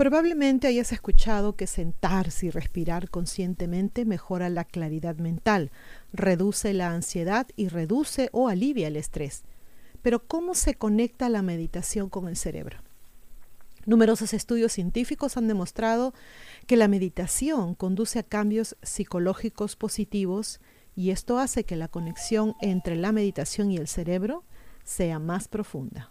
Probablemente hayas escuchado que sentarse y respirar conscientemente mejora la claridad mental, reduce la ansiedad y reduce o alivia el estrés. Pero ¿cómo se conecta la meditación con el cerebro? Numerosos estudios científicos han demostrado que la meditación conduce a cambios psicológicos positivos y esto hace que la conexión entre la meditación y el cerebro sea más profunda.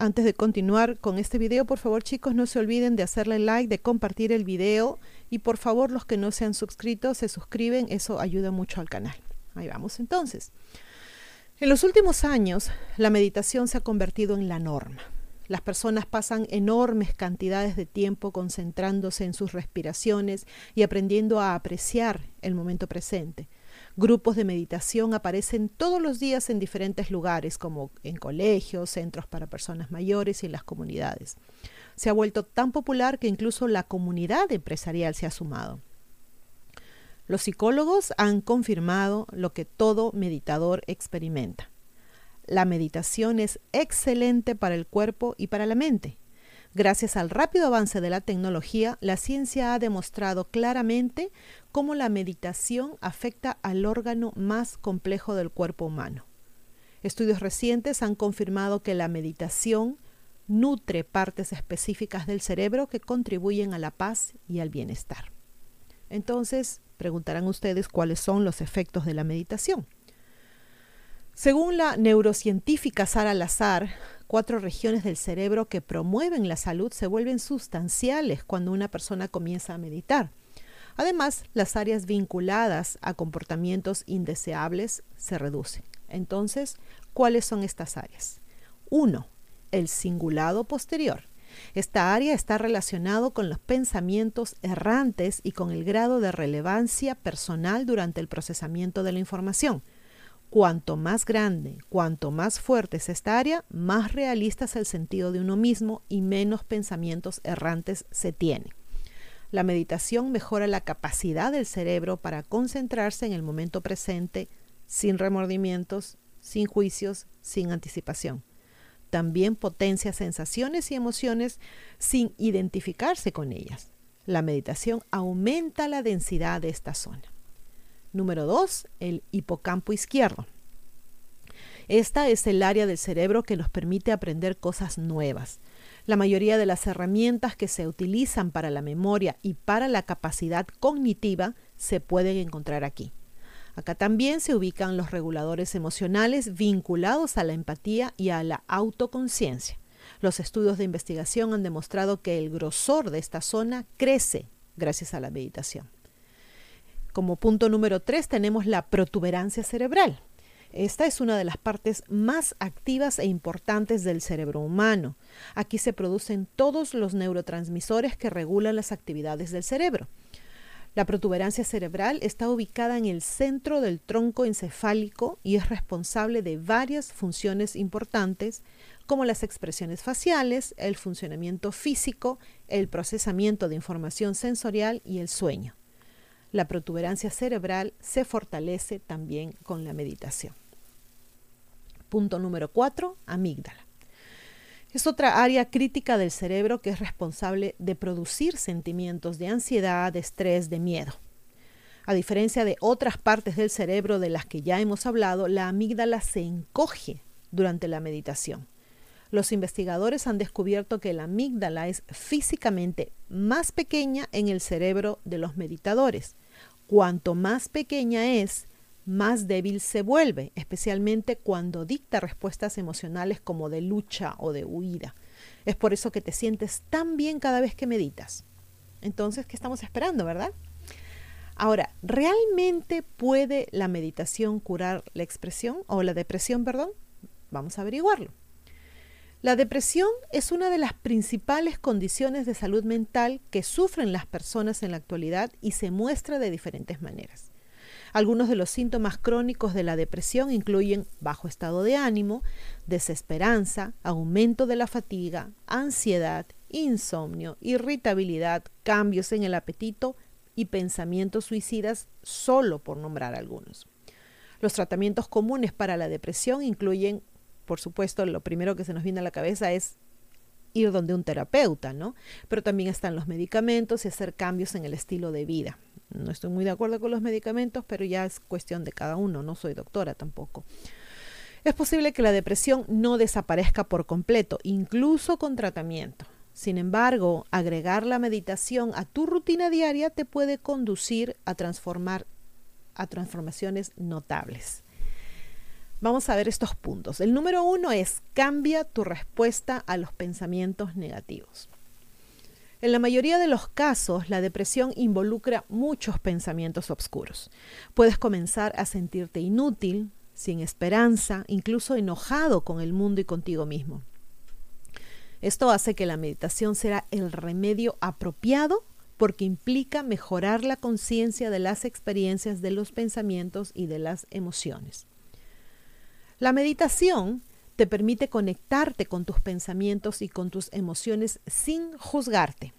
Antes de continuar con este video, por favor chicos, no se olviden de hacerle like, de compartir el video y por favor los que no se han suscrito se suscriben, eso ayuda mucho al canal. Ahí vamos entonces. En los últimos años, la meditación se ha convertido en la norma. Las personas pasan enormes cantidades de tiempo concentrándose en sus respiraciones y aprendiendo a apreciar el momento presente. Grupos de meditación aparecen todos los días en diferentes lugares, como en colegios, centros para personas mayores y en las comunidades. Se ha vuelto tan popular que incluso la comunidad empresarial se ha sumado. Los psicólogos han confirmado lo que todo meditador experimenta. La meditación es excelente para el cuerpo y para la mente. Gracias al rápido avance de la tecnología, la ciencia ha demostrado claramente cómo la meditación afecta al órgano más complejo del cuerpo humano. Estudios recientes han confirmado que la meditación nutre partes específicas del cerebro que contribuyen a la paz y al bienestar. Entonces, preguntarán ustedes cuáles son los efectos de la meditación. Según la neurocientífica Sara Lazar, cuatro regiones del cerebro que promueven la salud se vuelven sustanciales cuando una persona comienza a meditar. Además, las áreas vinculadas a comportamientos indeseables se reducen. Entonces, ¿cuáles son estas áreas? 1. El cingulado posterior. Esta área está relacionado con los pensamientos errantes y con el grado de relevancia personal durante el procesamiento de la información. Cuanto más grande, cuanto más fuerte es esta área, más realista es el sentido de uno mismo y menos pensamientos errantes se tiene. La meditación mejora la capacidad del cerebro para concentrarse en el momento presente sin remordimientos, sin juicios, sin anticipación. También potencia sensaciones y emociones sin identificarse con ellas. La meditación aumenta la densidad de esta zona. Número 2. El hipocampo izquierdo. Esta es el área del cerebro que nos permite aprender cosas nuevas. La mayoría de las herramientas que se utilizan para la memoria y para la capacidad cognitiva se pueden encontrar aquí. Acá también se ubican los reguladores emocionales vinculados a la empatía y a la autoconciencia. Los estudios de investigación han demostrado que el grosor de esta zona crece gracias a la meditación. Como punto número tres tenemos la protuberancia cerebral. Esta es una de las partes más activas e importantes del cerebro humano. Aquí se producen todos los neurotransmisores que regulan las actividades del cerebro. La protuberancia cerebral está ubicada en el centro del tronco encefálico y es responsable de varias funciones importantes como las expresiones faciales, el funcionamiento físico, el procesamiento de información sensorial y el sueño. La protuberancia cerebral se fortalece también con la meditación. Punto número 4, amígdala. Es otra área crítica del cerebro que es responsable de producir sentimientos de ansiedad, de estrés, de miedo. A diferencia de otras partes del cerebro de las que ya hemos hablado, la amígdala se encoge durante la meditación. Los investigadores han descubierto que la amígdala es físicamente más pequeña en el cerebro de los meditadores. Cuanto más pequeña es, más débil se vuelve, especialmente cuando dicta respuestas emocionales como de lucha o de huida. Es por eso que te sientes tan bien cada vez que meditas. Entonces, ¿qué estamos esperando, verdad? Ahora, ¿realmente puede la meditación curar la expresión o la depresión, perdón? Vamos a averiguarlo. La depresión es una de las principales condiciones de salud mental que sufren las personas en la actualidad y se muestra de diferentes maneras. Algunos de los síntomas crónicos de la depresión incluyen bajo estado de ánimo, desesperanza, aumento de la fatiga, ansiedad, insomnio, irritabilidad, cambios en el apetito y pensamientos suicidas, solo por nombrar algunos. Los tratamientos comunes para la depresión incluyen, por supuesto, lo primero que se nos viene a la cabeza es ir donde un terapeuta, ¿no? Pero también están los medicamentos y hacer cambios en el estilo de vida. No estoy muy de acuerdo con los medicamentos, pero ya es cuestión de cada uno, no soy doctora tampoco. Es posible que la depresión no desaparezca por completo, incluso con tratamiento. Sin embargo, agregar la meditación a tu rutina diaria te puede conducir a transformar a transformaciones notables. Vamos a ver estos puntos. El número uno es cambia tu respuesta a los pensamientos negativos. En la mayoría de los casos, la depresión involucra muchos pensamientos oscuros. Puedes comenzar a sentirte inútil, sin esperanza, incluso enojado con el mundo y contigo mismo. Esto hace que la meditación sea el remedio apropiado porque implica mejorar la conciencia de las experiencias, de los pensamientos y de las emociones. La meditación te permite conectarte con tus pensamientos y con tus emociones sin juzgarte.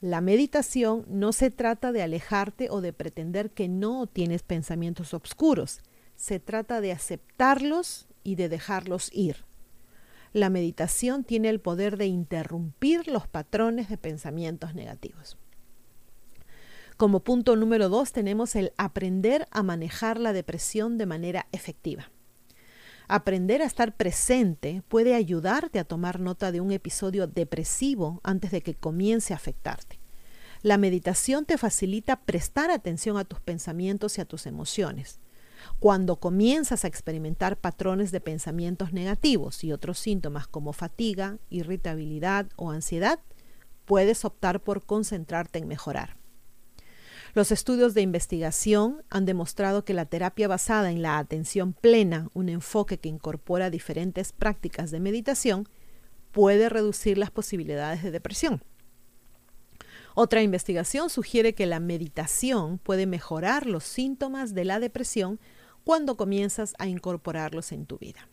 La meditación no se trata de alejarte o de pretender que no tienes pensamientos oscuros. Se trata de aceptarlos y de dejarlos ir. La meditación tiene el poder de interrumpir los patrones de pensamientos negativos. Como punto número dos tenemos el aprender a manejar la depresión de manera efectiva. Aprender a estar presente puede ayudarte a tomar nota de un episodio depresivo antes de que comience a afectarte. La meditación te facilita prestar atención a tus pensamientos y a tus emociones. Cuando comienzas a experimentar patrones de pensamientos negativos y otros síntomas como fatiga, irritabilidad o ansiedad, puedes optar por concentrarte en mejorar. Los estudios de investigación han demostrado que la terapia basada en la atención plena, un enfoque que incorpora diferentes prácticas de meditación, puede reducir las posibilidades de depresión. Otra investigación sugiere que la meditación puede mejorar los síntomas de la depresión cuando comienzas a incorporarlos en tu vida.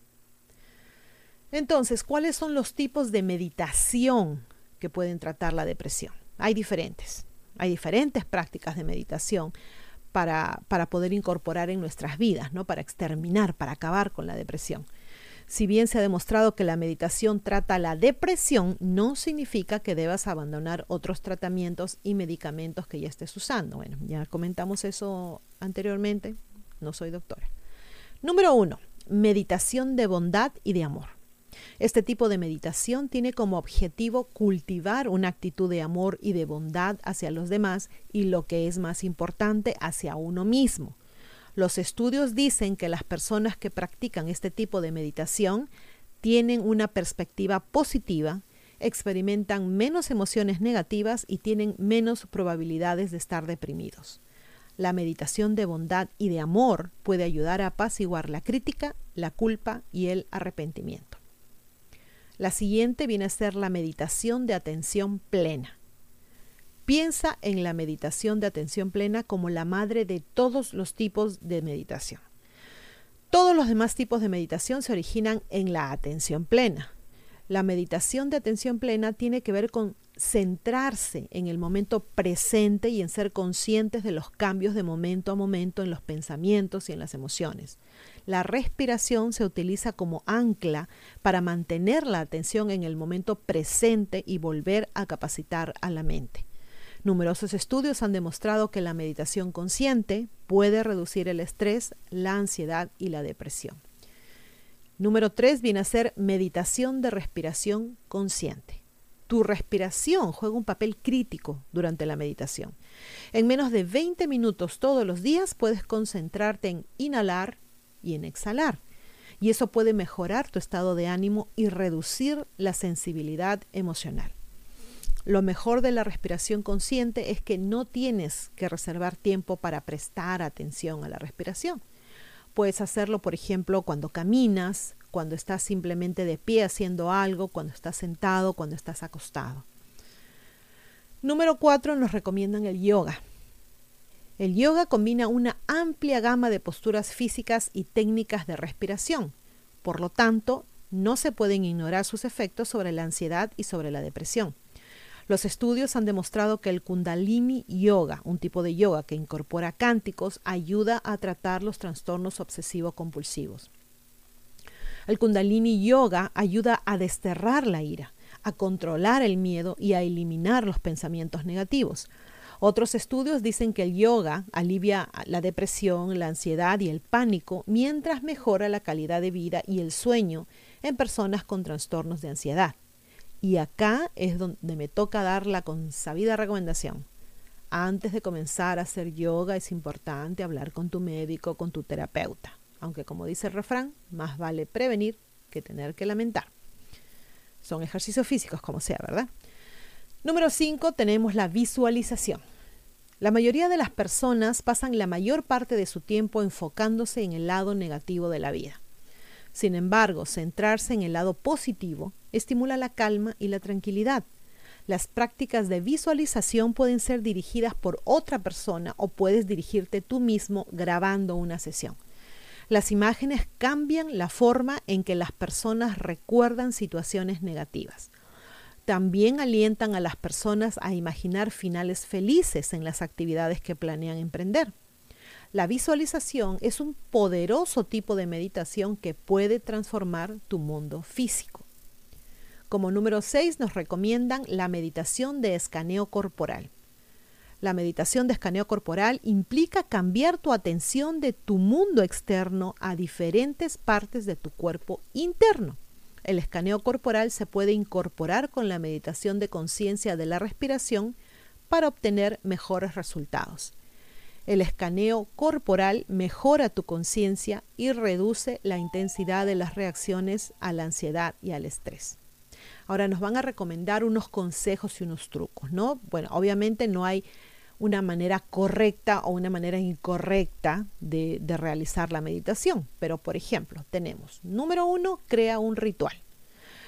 Entonces, ¿cuáles son los tipos de meditación que pueden tratar la depresión? Hay diferentes. Hay diferentes prácticas de meditación para, para poder incorporar en nuestras vidas, ¿no? para exterminar, para acabar con la depresión. Si bien se ha demostrado que la meditación trata la depresión, no significa que debas abandonar otros tratamientos y medicamentos que ya estés usando. Bueno, ya comentamos eso anteriormente, no soy doctora. Número uno, meditación de bondad y de amor. Este tipo de meditación tiene como objetivo cultivar una actitud de amor y de bondad hacia los demás y lo que es más importante, hacia uno mismo. Los estudios dicen que las personas que practican este tipo de meditación tienen una perspectiva positiva, experimentan menos emociones negativas y tienen menos probabilidades de estar deprimidos. La meditación de bondad y de amor puede ayudar a apaciguar la crítica, la culpa y el arrepentimiento. La siguiente viene a ser la meditación de atención plena. Piensa en la meditación de atención plena como la madre de todos los tipos de meditación. Todos los demás tipos de meditación se originan en la atención plena. La meditación de atención plena tiene que ver con centrarse en el momento presente y en ser conscientes de los cambios de momento a momento en los pensamientos y en las emociones. La respiración se utiliza como ancla para mantener la atención en el momento presente y volver a capacitar a la mente. Numerosos estudios han demostrado que la meditación consciente puede reducir el estrés, la ansiedad y la depresión. Número 3 viene a ser meditación de respiración consciente. Tu respiración juega un papel crítico durante la meditación. En menos de 20 minutos todos los días puedes concentrarte en inhalar, y en exhalar. Y eso puede mejorar tu estado de ánimo y reducir la sensibilidad emocional. Lo mejor de la respiración consciente es que no tienes que reservar tiempo para prestar atención a la respiración. Puedes hacerlo, por ejemplo, cuando caminas, cuando estás simplemente de pie haciendo algo, cuando estás sentado, cuando estás acostado. Número cuatro, nos recomiendan el yoga. El yoga combina una amplia gama de posturas físicas y técnicas de respiración. Por lo tanto, no se pueden ignorar sus efectos sobre la ansiedad y sobre la depresión. Los estudios han demostrado que el Kundalini Yoga, un tipo de yoga que incorpora cánticos, ayuda a tratar los trastornos obsesivo-compulsivos. El Kundalini Yoga ayuda a desterrar la ira, a controlar el miedo y a eliminar los pensamientos negativos. Otros estudios dicen que el yoga alivia la depresión, la ansiedad y el pánico mientras mejora la calidad de vida y el sueño en personas con trastornos de ansiedad. Y acá es donde me toca dar la consabida recomendación. Antes de comenzar a hacer yoga es importante hablar con tu médico, con tu terapeuta. Aunque como dice el refrán, más vale prevenir que tener que lamentar. Son ejercicios físicos como sea, ¿verdad? Número 5 tenemos la visualización. La mayoría de las personas pasan la mayor parte de su tiempo enfocándose en el lado negativo de la vida. Sin embargo, centrarse en el lado positivo estimula la calma y la tranquilidad. Las prácticas de visualización pueden ser dirigidas por otra persona o puedes dirigirte tú mismo grabando una sesión. Las imágenes cambian la forma en que las personas recuerdan situaciones negativas. También alientan a las personas a imaginar finales felices en las actividades que planean emprender. La visualización es un poderoso tipo de meditación que puede transformar tu mundo físico. Como número 6 nos recomiendan la meditación de escaneo corporal. La meditación de escaneo corporal implica cambiar tu atención de tu mundo externo a diferentes partes de tu cuerpo interno. El escaneo corporal se puede incorporar con la meditación de conciencia de la respiración para obtener mejores resultados. El escaneo corporal mejora tu conciencia y reduce la intensidad de las reacciones a la ansiedad y al estrés. Ahora nos van a recomendar unos consejos y unos trucos, ¿no? Bueno, obviamente no hay una manera correcta o una manera incorrecta de, realizar la meditación. Pero, por ejemplo, tenemos, número uno, crea un ritual.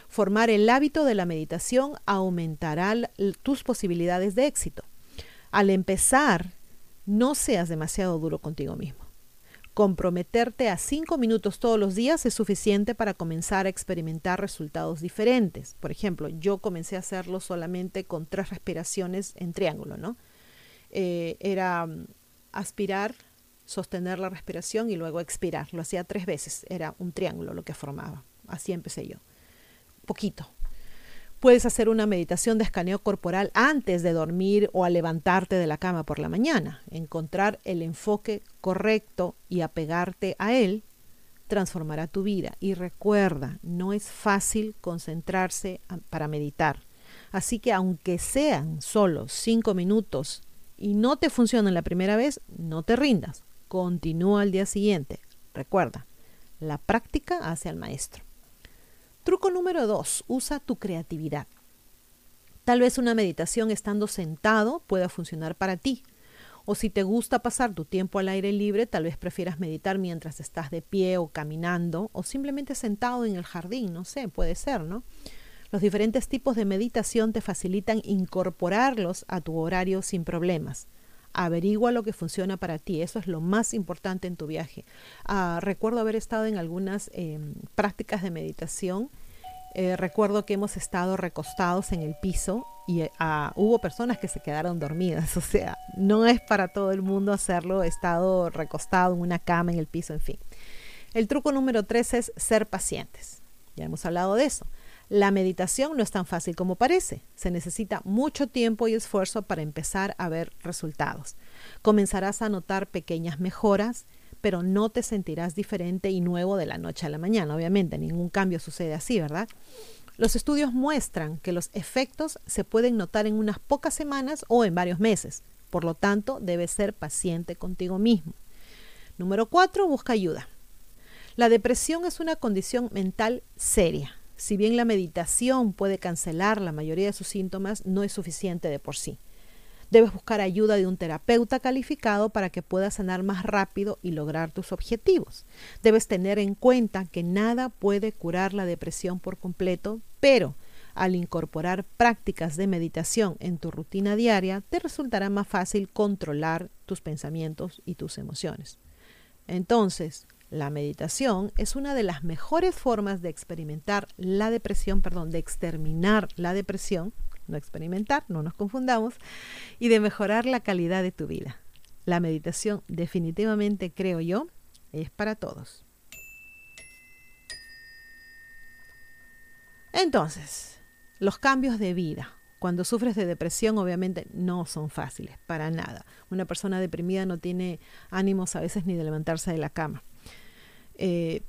Formar el hábito de la meditación aumentará tus posibilidades de éxito. Al empezar no seas demasiado duro contigo mismo. Comprometerte a cinco minutos todos los días es suficiente para comenzar a experimentar resultados diferentes. Por ejemplo, yo comencé a hacerlo solamente con tres respiraciones en triángulo, ¿no? Eh, era mm, aspirar, sostener la respiración y luego expirar. Lo hacía tres veces, era un triángulo lo que formaba. Así empecé yo. Poquito, Puedes hacer una meditación de escaneo corporal antes de dormir o al levantarte de la cama por la mañana. Encontrar el enfoque correcto y apegarte a él transformará tu vida. Y recuerda, no es fácil concentrarse para meditar. Así que aunque sean solo cinco minutos y no te funcionen la primera vez, no te rindas. Continúa al día siguiente. Recuerda, la práctica hace al maestro. Truco número dos, usa tu creatividad. Tal vez una meditación estando sentado pueda funcionar para ti. O si te gusta pasar tu tiempo al aire libre, tal vez prefieras meditar mientras estás de pie o caminando o simplemente sentado en el jardín, no sé, puede ser, ¿no? Los diferentes tipos de meditación te facilitan incorporarlos a tu horario sin problemas. Averigua lo que funciona para ti, eso es lo más importante en tu viaje. Ah, recuerdo haber estado en algunas em, prácticas de meditación eh, recuerdo que hemos estado recostados en el piso y eh, ah, hubo personas que se quedaron dormidas. O sea, no es para todo el mundo hacerlo. He estado recostado en una cama, en el piso, en fin. El truco número tres es ser pacientes. Ya hemos hablado de eso. La meditación no es tan fácil como parece. Se necesita mucho tiempo y esfuerzo para empezar a ver resultados. Comenzarás a notar pequeñas mejoras pero no te sentirás diferente y nuevo de la noche a la mañana. Obviamente, ningún cambio sucede así, ¿verdad? Los estudios muestran que los efectos se pueden notar en unas pocas semanas o en varios meses. Por lo tanto, debes ser paciente contigo mismo. Número cuatro, busca ayuda. La depresión es una condición mental seria. Si bien la meditación puede cancelar la mayoría de sus síntomas, no es suficiente de por sí. Debes buscar ayuda de un terapeuta calificado para que puedas sanar más rápido y lograr tus objetivos. Debes tener en cuenta que nada puede curar la depresión por completo, pero al incorporar prácticas de meditación en tu rutina diaria, te resultará más fácil controlar tus pensamientos y tus emociones. Entonces, La meditación es una de las mejores formas de experimentar la depresión, perdón, de exterminar la depresión, no experimentar, no nos confundamos, y de mejorar la calidad de tu vida. La meditación definitivamente, creo yo, es para todos. Entonces, los cambios de vida. Cuando sufres de depresión, obviamente no son fáciles, para nada. Una persona deprimida no tiene ánimos a veces ni de levantarse de la cama. Eh,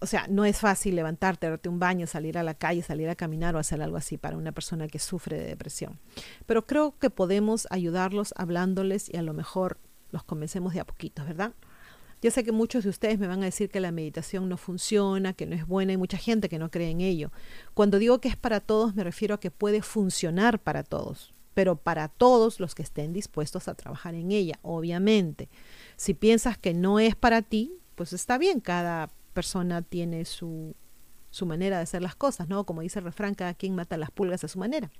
o sea, no es fácil levantarte, darte un baño, salir a la calle, salir a caminar o hacer algo así para una persona que sufre de depresión. Pero creo que podemos ayudarlos hablándoles y a lo mejor los convencemos de a poquitos, ¿verdad? Yo sé que muchos de ustedes me van a decir que la meditación no funciona, que no es buena, hay mucha gente que no cree en ello. Cuando digo que es para todos, me refiero a que puede funcionar para todos, pero para todos los que estén dispuestos a trabajar en ella, obviamente. Si piensas que no es para ti, pues está bien, cada persona tiene su, su manera de hacer las cosas, ¿no? Como dice el refrán, cada quien mata las pulgas a su manera.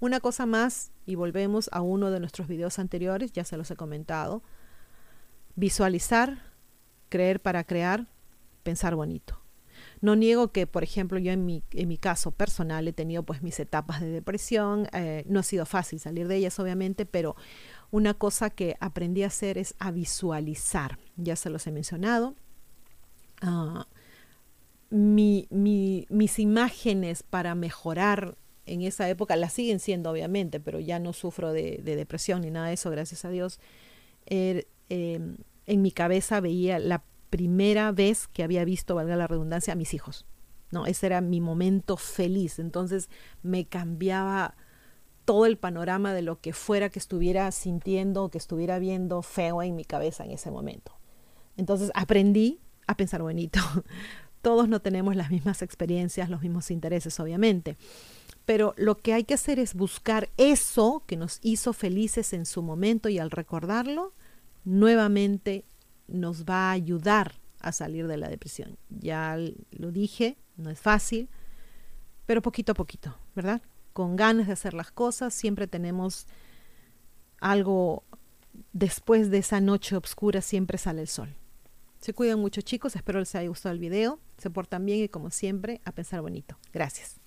Una cosa más, y volvemos a uno de nuestros videos anteriores, ya se los he comentado, visualizar, creer para crear, pensar bonito. No niego que, por ejemplo, yo en mi, en mi caso personal he tenido pues mis etapas de depresión, eh, no ha sido fácil salir de ellas obviamente, pero una cosa que aprendí a hacer es a visualizar, ya se los he mencionado. Ah, mi, mis imágenes para mejorar en esa época las siguen siendo obviamente, pero ya no sufro de, depresión ni nada de eso, gracias a Dios. Er, Em, en mi cabeza veía la primera vez que había visto, valga la redundancia, a mis hijos. ¿no? Ese era mi momento feliz. Entonces me cambiaba todo el panorama de lo que fuera que estuviera sintiendo, que estuviera viendo feo en mi cabeza en ese momento. Entonces aprendí a pensar bonito. Todos no tenemos las mismas experiencias, los mismos intereses, obviamente. Pero lo que hay que hacer es buscar eso que nos hizo felices en su momento y al recordarlo, nuevamente nos va a ayudar a salir de la depresión. Ya lo dije, no es fácil, pero poquito a poquito, ¿verdad? Con ganas de hacer las cosas, siempre tenemos algo después de esa noche oscura, siempre sale el sol. Se cuidan mucho chicos, espero les haya gustado el video, se portan bien y como siempre, a pensar bonito. Gracias.